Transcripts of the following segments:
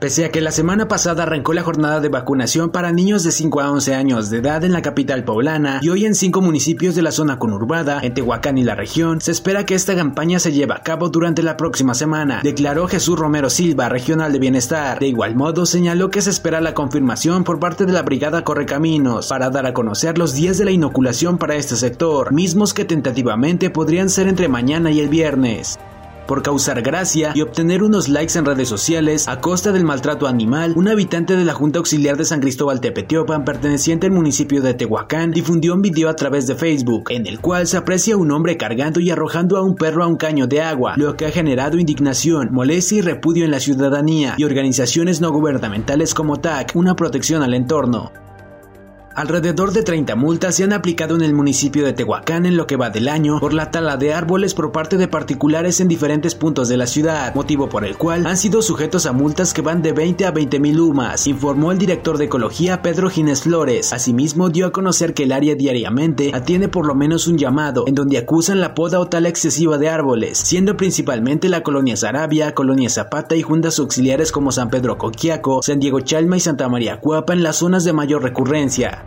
Pese a que la semana pasada arrancó la jornada de vacunación para niños de 5 a 11 años de edad en la capital poblana y hoy en cinco municipios de la zona conurbada, en Tehuacán y la región, se espera que esta campaña se lleve a cabo durante la próxima semana, declaró Jesús Romero Silva, regional de bienestar. De igual modo, señaló que se espera la confirmación por parte de la Brigada Correcaminos para dar a conocer los días de la inoculación para este sector, mismos que tentativamente podrían ser entre mañana y el viernes por causar gracia y obtener unos likes en redes sociales a costa del maltrato animal, un habitante de la Junta Auxiliar de San Cristóbal Tepetiopan, perteneciente al municipio de Tehuacán, difundió un video a través de Facebook, en el cual se aprecia un hombre cargando y arrojando a un perro a un caño de agua, lo que ha generado indignación, molestia y repudio en la ciudadanía y organizaciones no gubernamentales como TAC, una protección al entorno. Alrededor de 30 multas se han aplicado en el municipio de Tehuacán en lo que va del año por la tala de árboles por parte de particulares en diferentes puntos de la ciudad, motivo por el cual han sido sujetos a multas que van de 20 a 20 mil UMAS, informó el director de Ecología Pedro Ginés Flores. Asimismo, dio a conocer que el área diariamente atiende por lo menos un llamado en donde acusan la poda o tala excesiva de árboles, siendo principalmente la colonia Sarabia, colonia Zapata y juntas auxiliares como San Pedro Coquiaco, San Diego Chalma y Santa María Cuapa en las zonas de mayor recurrencia.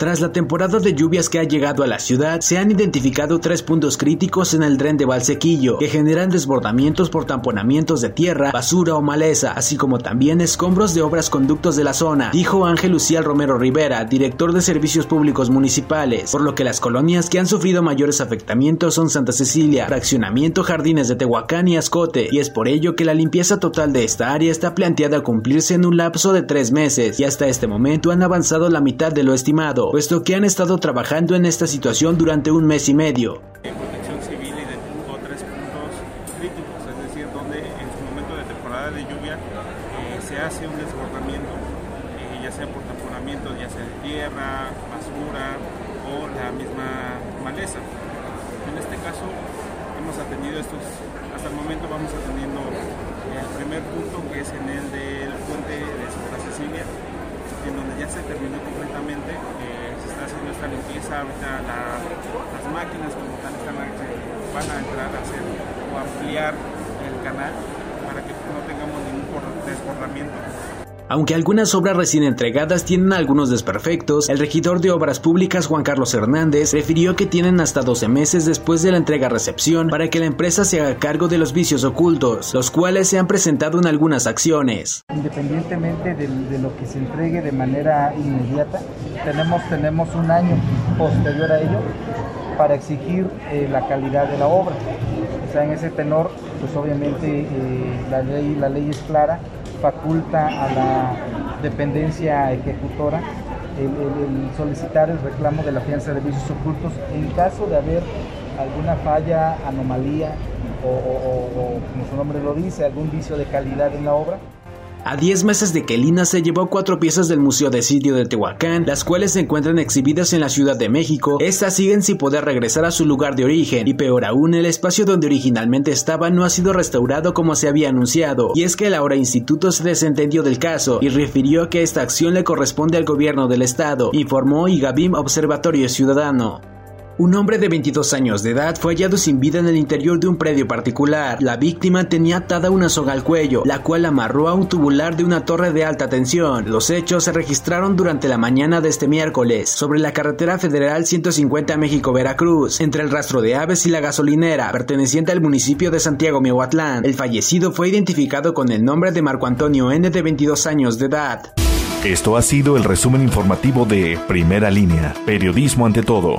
Tras la temporada de lluvias que ha llegado a la ciudad, se han identificado tres puntos críticos en el tren de Valsequillo, que generan desbordamientos por tamponamientos de tierra, basura o maleza, así como también escombros de obras conductos de la zona, dijo Ángel Lucial Romero Rivera, director de Servicios Públicos Municipales, por lo que las colonias que han sufrido mayores afectamientos son Santa Cecilia, Fraccionamiento Jardines de Tehuacán y Ascote, y es por ello que la limpieza total de esta área está planteada a cumplirse en un lapso de tres meses, y hasta este momento han avanzado la mitad de lo estimado puesto que han estado trabajando en esta situación durante un mes y medio. Protección Civil identificó tres puntos críticos, es decir, donde en su momento de temporada de lluvia eh, se hace un desbordamiento, eh, ya sea por tamponamiento, ya sea de tierra, basura o la misma maleza. En este caso hemos atendido estos, hasta el momento vamos atendiendo el primer punto que es en el del puente de Santa Cecilia, en donde ya se terminó completamente. Eh, limpieza, ahorita las máquinas como tal están, van a entrar a hacer o ampliar el canal para que no tengamos ningún desbordamiento. Aunque algunas obras recién entregadas tienen algunos desperfectos, el regidor de Obras Públicas Juan Carlos Hernández refirió que tienen hasta 12 meses después de la entrega-recepción para que la empresa se haga cargo de los vicios ocultos, los cuales se han presentado en algunas acciones. Independientemente de, lo que se entregue de manera inmediata, tenemos, tenemos un año posterior a ello para exigir eh, la calidad de la obra. O sea, en ese tenor, pues obviamente eh, la, ley, la ley es clara faculta a la dependencia ejecutora el, solicitar el reclamo de la fianza de vicios ocultos en caso de haber alguna falla, anomalía o, como su nombre lo dice, algún vicio de calidad en la obra. A 10 meses de que Lina se llevó cuatro piezas del Museo de Sitio de Tehuacán, las cuales se encuentran exhibidas en la Ciudad de México, estas siguen sin poder regresar a su lugar de origen, y peor aún, el espacio donde originalmente estaba no ha sido restaurado como se había anunciado, y es que el ahora instituto se desentendió del caso y refirió que esta acción le corresponde al gobierno del estado, informó Igabim Observatorio Ciudadano. Un hombre de 22 años de edad fue hallado sin vida en el interior de un predio particular. La víctima tenía atada una soga al cuello, la cual amarró a un tubular de una torre de alta tensión. Los hechos se registraron durante la mañana de este miércoles, sobre la carretera federal 150 México-Veracruz, entre el rastro de aves y la gasolinera, perteneciente al municipio de Santiago Miahuatlán. El fallecido fue identificado con el nombre de Marco Antonio N. de 22 años de edad. Esto ha sido el resumen informativo de Primera Línea, Periodismo ante todo.